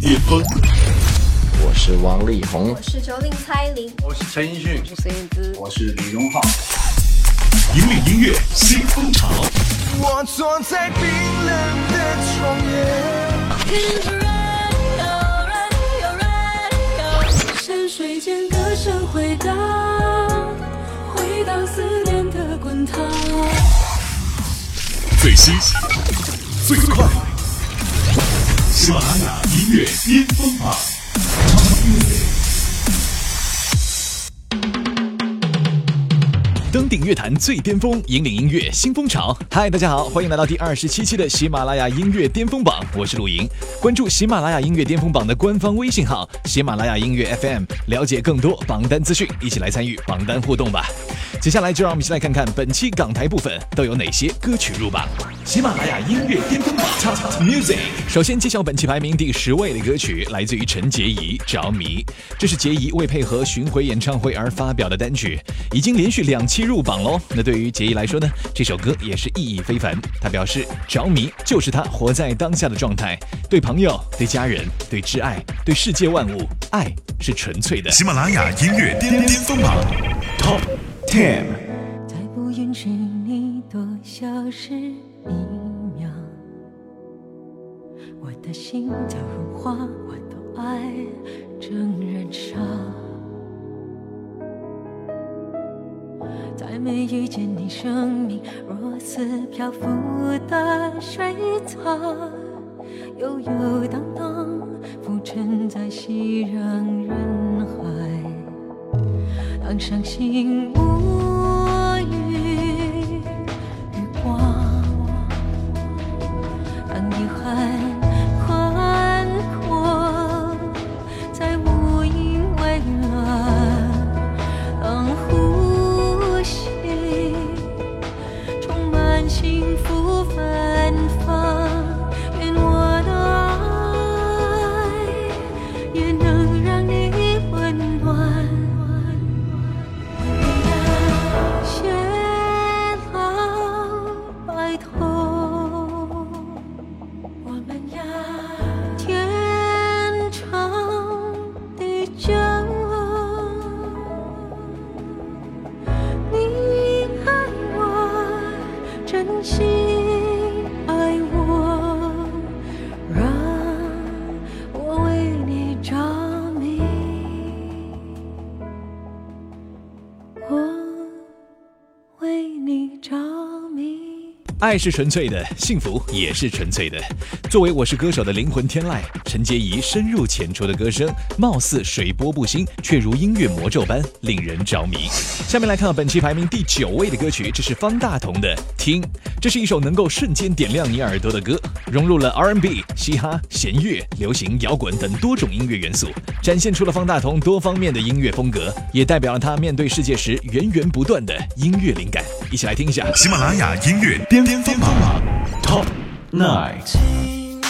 巅峰。我是王力宏，我是九零蔡依林，我是陈奕迅，我是孙燕姿，我是李荣浩。引领音乐新风潮。我坐在冰冷的窗沿。山水间歌声回荡，回荡思念的滚烫。最新、最快，喜马拉雅音乐巅峰榜。登顶乐坛最巅峰，引领音乐新风潮。嗨，大家好，欢迎来到第二十七期的喜马拉雅音乐巅峰榜，我是陆莹。关注喜马拉雅音乐巅峰榜的官方微信号“喜马拉雅音乐 FM”，了解更多榜单资讯，一起来参与榜单互动吧。接下来就让我们一起来看看本期港台部分都有哪些歌曲入榜。喜马拉雅音乐巅峰榜 Top Music，首先揭晓本期排名第十位的歌曲，来自于陈洁仪《着迷》，这是洁仪为配合巡回演唱会而发表的单曲，已经连续两期入榜喽。那对于洁仪来说呢，这首歌也是意义非凡。她表示，着迷就是她活在当下的状态，对朋友、对家人、对挚爱、对世界万物，爱是纯粹的。喜马拉雅音乐巅巅峰榜 Top 再不允许你多消失一秒，我的心早融化，我的爱正燃烧。再没遇见你，生命若似漂浮的水草，悠悠荡荡，浮沉在熙攘人。伤心无爱是纯粹的，幸福也是纯粹的。作为《我是歌手》的灵魂天籁，陈洁仪深入浅出的歌声，貌似水波不兴，却如音乐魔咒般令人着迷。下面来看本期排名第九位的歌曲，这是方大同的《听》，这是一首能够瞬间点亮你耳朵的歌，融入了 R&B、嘻哈、弦乐、流行、摇滚等多种音乐元素，展现出了方大同多方面的音乐风格，也代表了他面对世界时源源不断的音乐灵感。一起来听一下喜马拉雅音乐巅巅峰榜 Top Nine。静，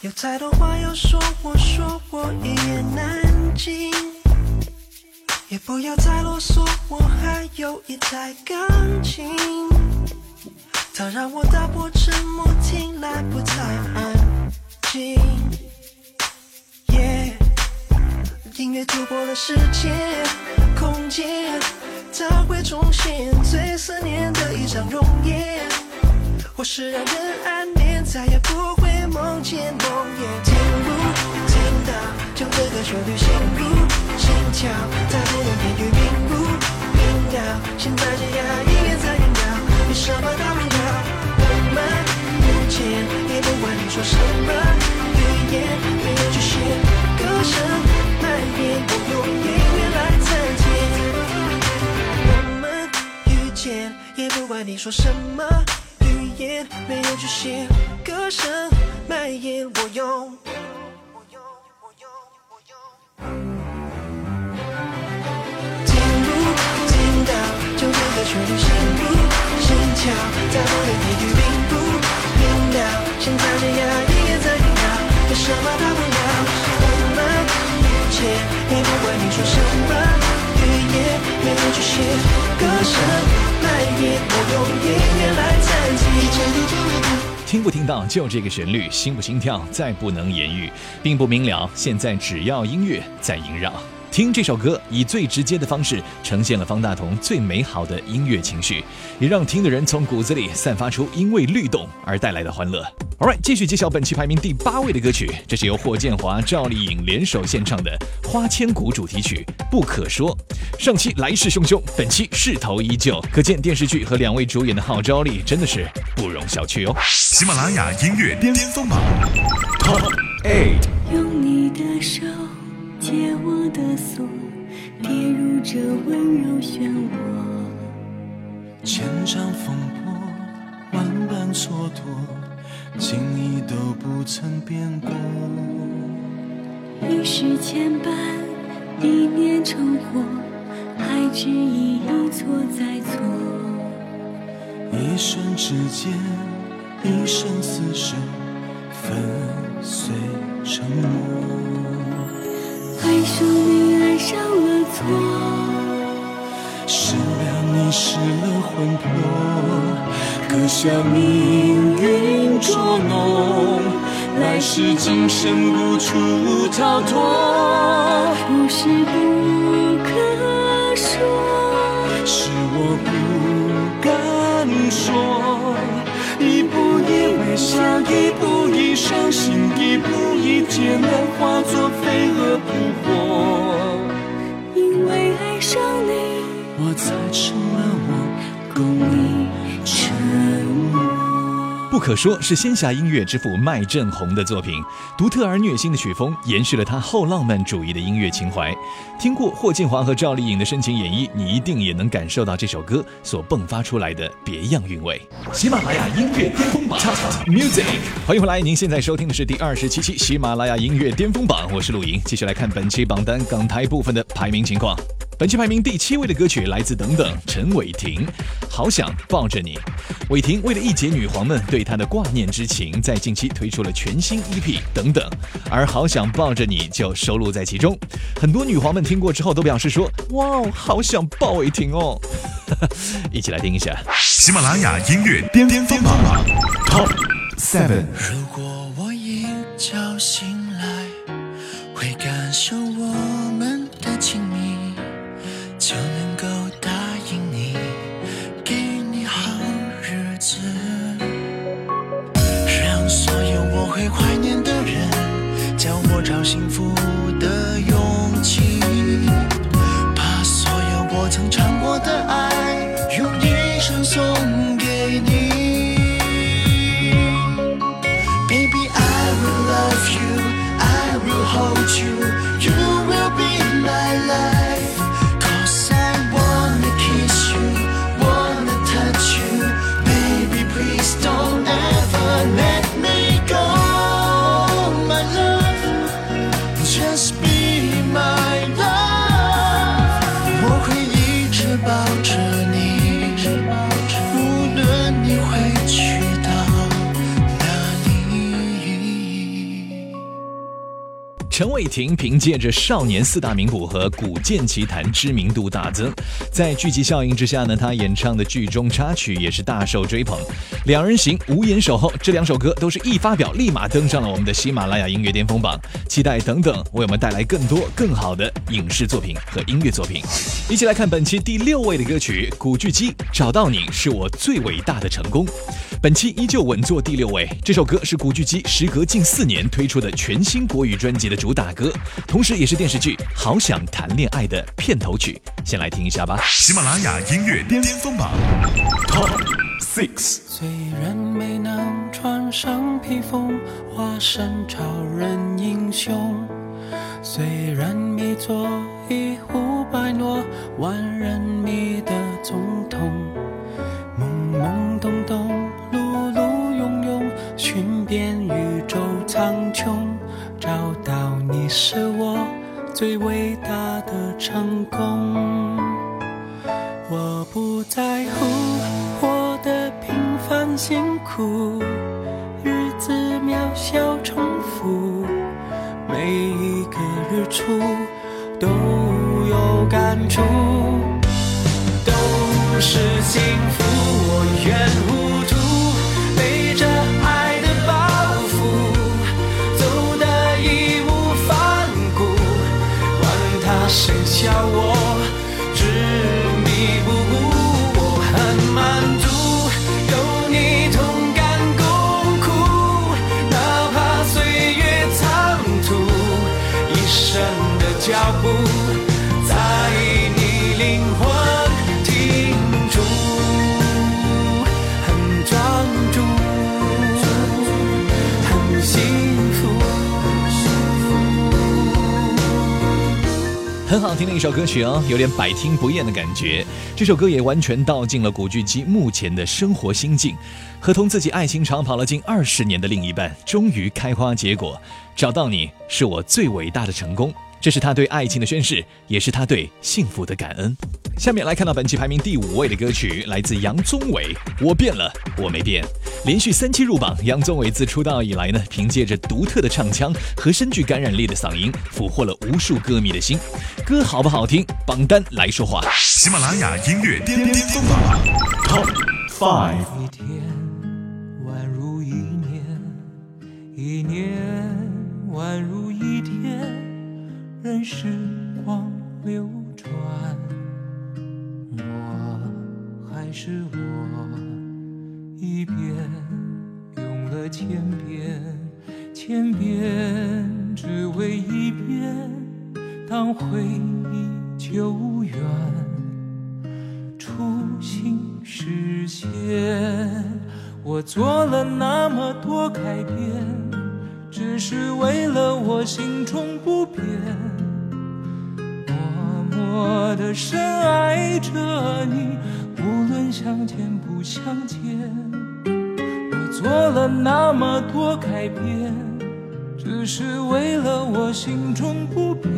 有太多话要说，我说我一言难尽。也不要再啰嗦，我还有一台钢琴。它让我打破沉默，听来不太安静。Yeah，音乐突破了时间、空间，它会重现最思念的一张容颜。或是让人安眠，再也不会梦见梦魇。听不听到？将这个旋律心不心跳，再不能言语并不明了。现在这样音乐在酝酿，有什么大不了？我们不见，也不管你说什么语言，没有局限，歌声蔓延，我用音见，也不管你说什么语言，没有局限，歌声蔓延，我用。听不听到？就这个旋律陷入心跳，再不能言语并不明了。现在这样音乐在酝酿，有什么大不了？我们遇见，也不管你说什么语言，没有局限，歌声蔓延，我用音乐来暂停。听不听到就这个旋律，心不心跳再不能言喻，并不明了。现在只要音乐在萦绕。听这首歌，以最直接的方式呈现了方大同最美好的音乐情绪，也让听的人从骨子里散发出因为律动而带来的欢乐。All right，继续揭晓本期排名第八位的歌曲，这是由霍建华、赵丽颖联手献唱的《花千骨》主题曲《不可说》。上期来势汹汹，本期势头依旧，可见电视剧和两位主演的号召力真的是不容小觑哦。喜马拉雅音乐巅峰榜 Top Eight。用你的手解我的锁，跌入这温柔漩涡。千丈风波，万般蹉跎，情意都不曾变过。一世牵绊，一念成祸，还执意一错再错。一瞬之间，一生厮守，粉碎沉默。爱上你，爱上了错。失了你，失了魂魄，刻下命运捉弄，来世今生无处逃脱。不是不可说，是我不敢说，一微笑，一步一伤心，一步一艰难，化作飞蛾扑火。不可说是仙侠音乐之父麦振宏的作品，独特而虐心的曲风延续了他后浪漫主义的音乐情怀。听过霍建华和赵丽颖的深情演绎，你一定也能感受到这首歌所迸发出来的别样韵味。喜马拉雅音乐巅峰榜 Top Music，欢迎回来，您现在收听的是第二十七期喜马拉雅音乐巅峰榜，我是陆莹，继续来看本期榜单港台部分的排名情况。本期排名第七位的歌曲来自等等陈伟霆，《好想抱着你》。伟霆为了一解女皇们对他的挂念之情，在近期推出了全新 EP《等等》，而《好想抱着你》就收录在其中。很多女皇们听过之后都表示说：“哇哦，好想抱伟霆哦！”一起来听一下。喜马拉雅音乐巅峰榜 Top Seven。如果我一觉醒来，会感受我陈伟霆凭借着《少年四大名捕》和《古剑奇谭》知名度大增，在剧集效应之下呢，他演唱的剧中插曲也是大受追捧。两人行、无言守候这两首歌都是一发表立马登上了我们的喜马拉雅音乐巅峰榜，期待等等为我们带来更多更好的影视作品和音乐作品。一起来看本期第六位的歌曲《古巨基找到你是我最伟大的成功》。本期依旧稳坐第六位，这首歌是古巨基时隔近四年推出的全新国语专辑的主打歌，同时也是电视剧《好想谈恋爱》的片头曲。先来听一下吧。喜马拉雅音乐巅峰榜 Top Six。虽然没能穿上披风，化身超人英雄，虽然没做一呼百诺，万人迷的总统，懵懵懂懂，碌碌庸庸，寻遍宇宙苍穹，是我最伟大的成功。我不在乎活得平凡辛苦，日子渺小重复，每一个日出都有感触，都是幸福。我愿很好听的一首歌曲哦，有点百听不厌的感觉。这首歌也完全道尽了古巨基目前的生活心境，和同自己爱情长跑了近二十年的另一半，终于开花结果。找到你是我最伟大的成功。这是他对爱情的宣誓，也是他对幸福的感恩。下面来看到本期排名第五位的歌曲，来自杨宗纬，《我变了，我没变》。连续三期入榜，杨宗纬自出道以来呢，凭借着独特的唱腔和深具感染力的嗓音，俘获了无数歌迷的心。歌好不好听？榜单来说话。喜马拉雅音乐巅巅峰榜 Top Five。是。天不相见。我做了那么多改变，只是为了我心中不变。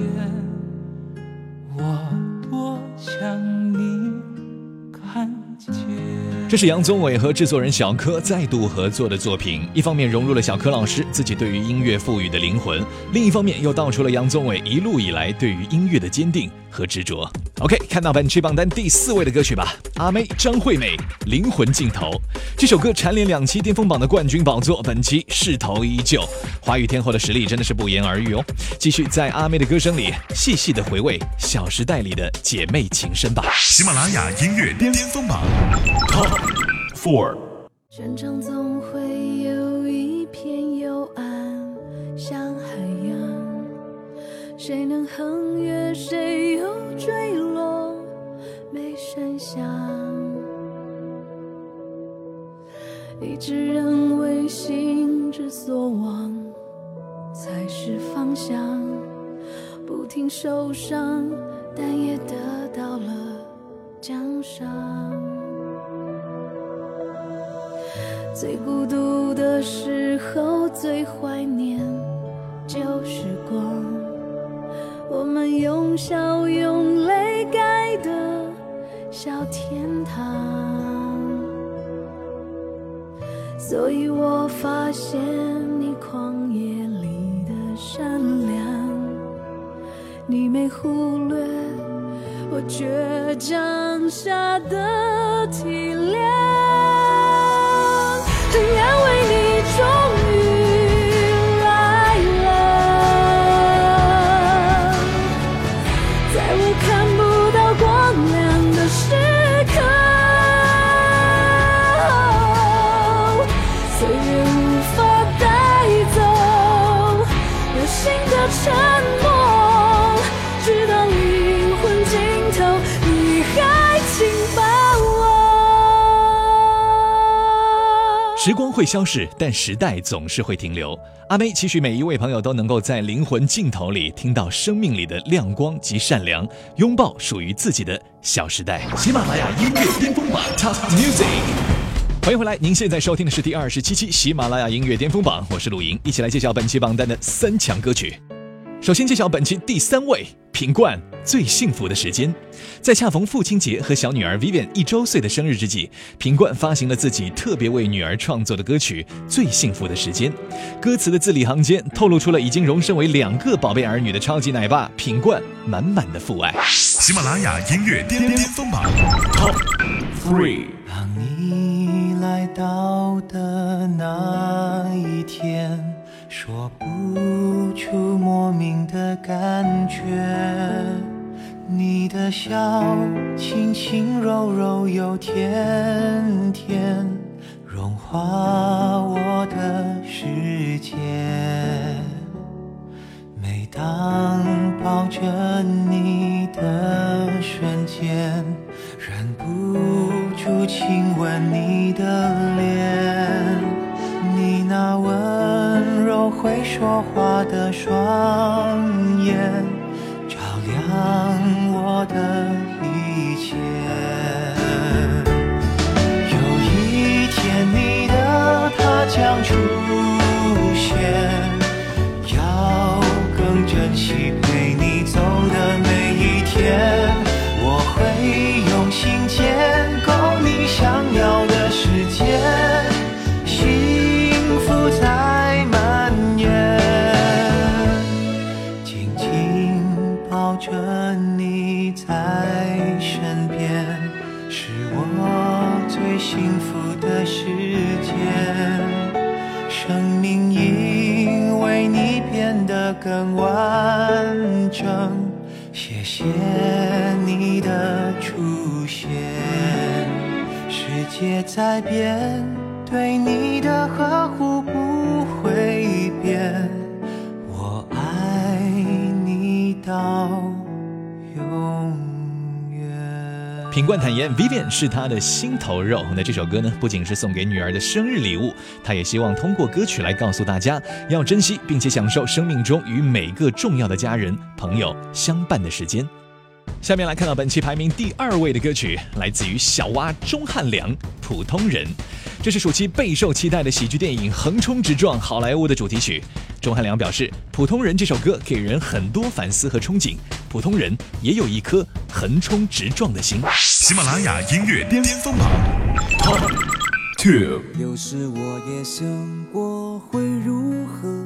这是杨宗纬和制作人小柯再度合作的作品，一方面融入了小柯老师自己对于音乐赋予的灵魂，另一方面又道出了杨宗纬一路以来对于音乐的坚定和执着。OK，看到本期榜单第四位的歌曲吧，阿妹张惠妹《灵魂尽头》这首歌蝉联两期巅峰榜的冠军宝座，本期势头依旧，华语天后的实力真的是不言而喻哦。继续在阿妹的歌声里细细的回味《小时代》里的姐妹情深吧。喜马拉雅音乐巅峰榜。Four，全场总会有一片幽暗，像海洋，谁能横越，谁又坠落，没声响。一直认为心之所往才是方向，不停受伤，但也得到了奖赏。最孤独的时候，最怀念旧时光。我们用笑用泪盖的小天堂。所以我发现你旷野里的善良，你没忽略我倔强下的体谅。时光会消逝，但时代总是会停留。阿妹期许每一位朋友都能够在灵魂尽头里听到生命里的亮光及善良，拥抱属于自己的小时代。喜马拉雅音乐巅峰榜 Top Music，欢迎回来！您现在收听的是第二十七期喜马拉雅音乐巅峰榜，我是陆莹，一起来揭晓本期榜单的三强歌曲。首先揭晓本期第三位，品冠最幸福的时间。在恰逢父亲节和小女儿 Vivian 一周岁的生日之际，品冠发行了自己特别为女儿创作的歌曲《最幸福的时间》。歌词的字里行间透露出了已经荣升为两个宝贝儿女的超级奶爸品冠满满的父爱。喜马拉雅音乐巅巅峰榜 Top Three。当你来到的那一天。说不出莫名的感的笑轻轻柔柔又甜甜，融化我的世界。每当抱着你的瞬间，忍不住亲吻你的脸，你那温柔。会说话的双眼，照亮的世界在变，对你的呵护不会变。我爱你到永远。品冠坦言，Vivian 是他的心头肉。那这首歌呢，不仅是送给女儿的生日礼物，他也希望通过歌曲来告诉大家，要珍惜并且享受生命中与每个重要的家人、朋友相伴的时间。下面来看到本期排名第二位的歌曲，来自于小蛙钟汉良《普通人》，这是暑期备受期待的喜剧电影《横冲直撞好莱坞》的主题曲。钟汉良表示，《普通人》这首歌给人很多反思和憧憬，普通人也有一颗横冲直撞的心。喜马拉雅音乐巅峰榜 Top Two。有时我也想过会如何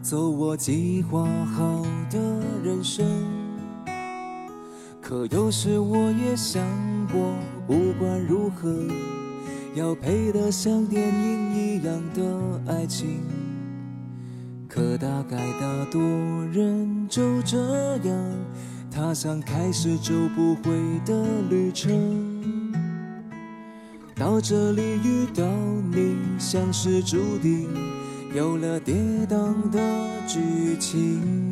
走我计划好的人生，可有时我也想过，不管如何，要配得像电影一样的爱情。可大概大多人就这样踏上开始走不回的旅程。到这里遇到你，像是注定，有了跌宕的剧情。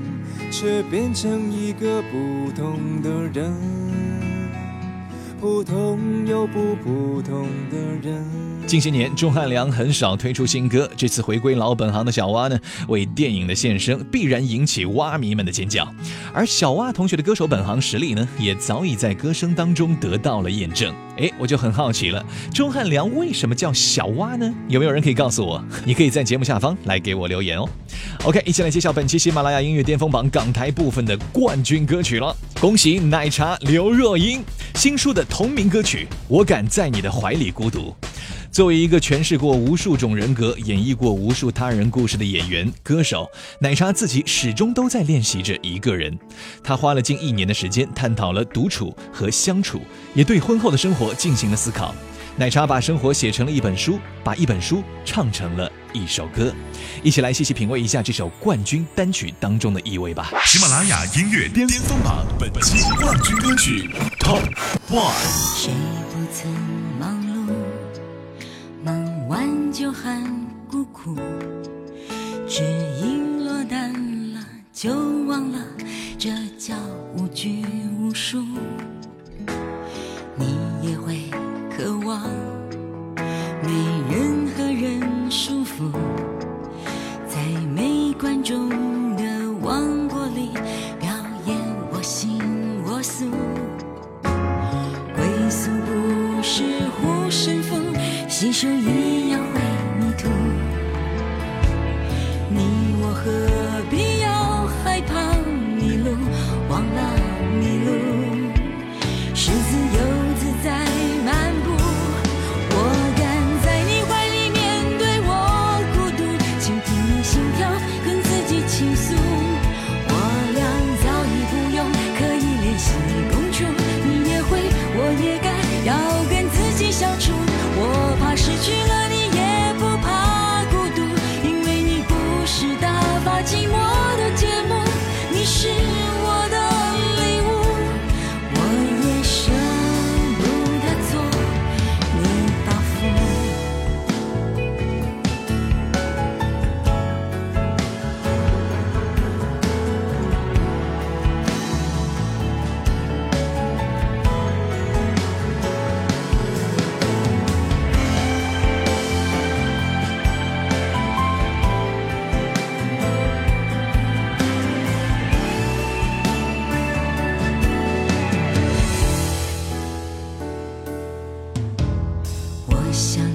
却变成一个普通的人，普通又不普通的人。近些年，钟汉良很少推出新歌，这次回归老本行的小蛙呢，为电影的献声必然引起蛙迷们的尖叫。而小蛙同学的歌手本行实力呢，也早已在歌声当中得到了验证。哎，我就很好奇了，钟汉良为什么叫小蛙呢？有没有人可以告诉我？你可以在节目下方来给我留言哦。OK，一起来揭晓本期喜马拉雅音乐巅峰榜港台部分的冠军歌曲了。恭喜奶茶刘若英新书的同名歌曲《我敢在你的怀里孤独》。作为一个诠释过无数种人格、演绎过无数他人故事的演员、歌手，奶茶自己始终都在练习着一个人。他花了近一年的时间探讨了独处和相处，也对婚后的生活进行了思考。奶茶把生活写成了一本书，把一本书唱成了一首歌。一起来细细品味一下这首冠军单曲当中的意味吧。喜马拉雅音乐巅峰榜本期冠军歌曲 Top One。谁不曾喊就喊孤苦，只因落单了就忘了，这叫无拘无束。你也会渴望没想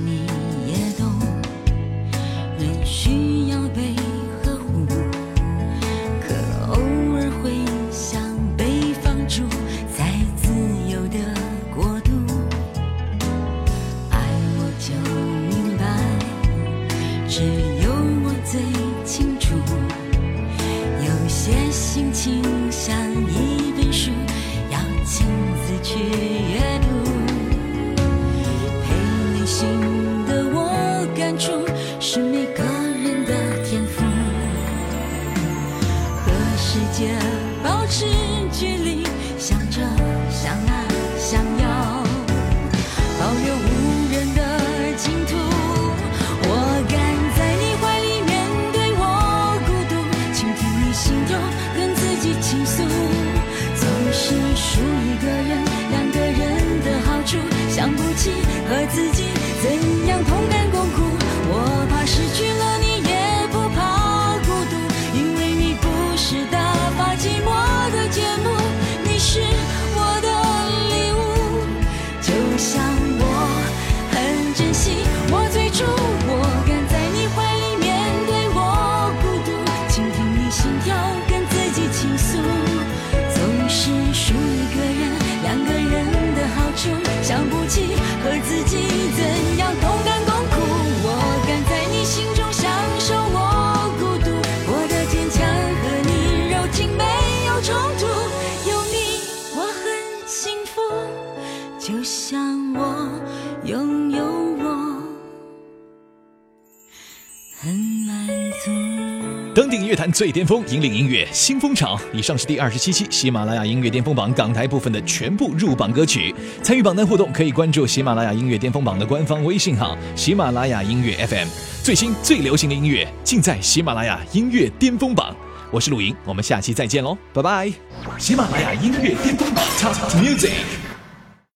最巅峰，引领音乐新风潮。以上是第二十七期喜马拉雅音乐巅峰榜港台部分的全部入榜歌曲。参与榜单互动，可以关注喜马拉雅音乐巅峰榜的官方微信号“喜马拉雅音乐 FM”，最新最流行的音乐尽在喜马拉雅音乐巅峰榜。我是陆莹，我们下期再见喽，拜拜！喜马拉雅音乐巅峰榜 Top Music。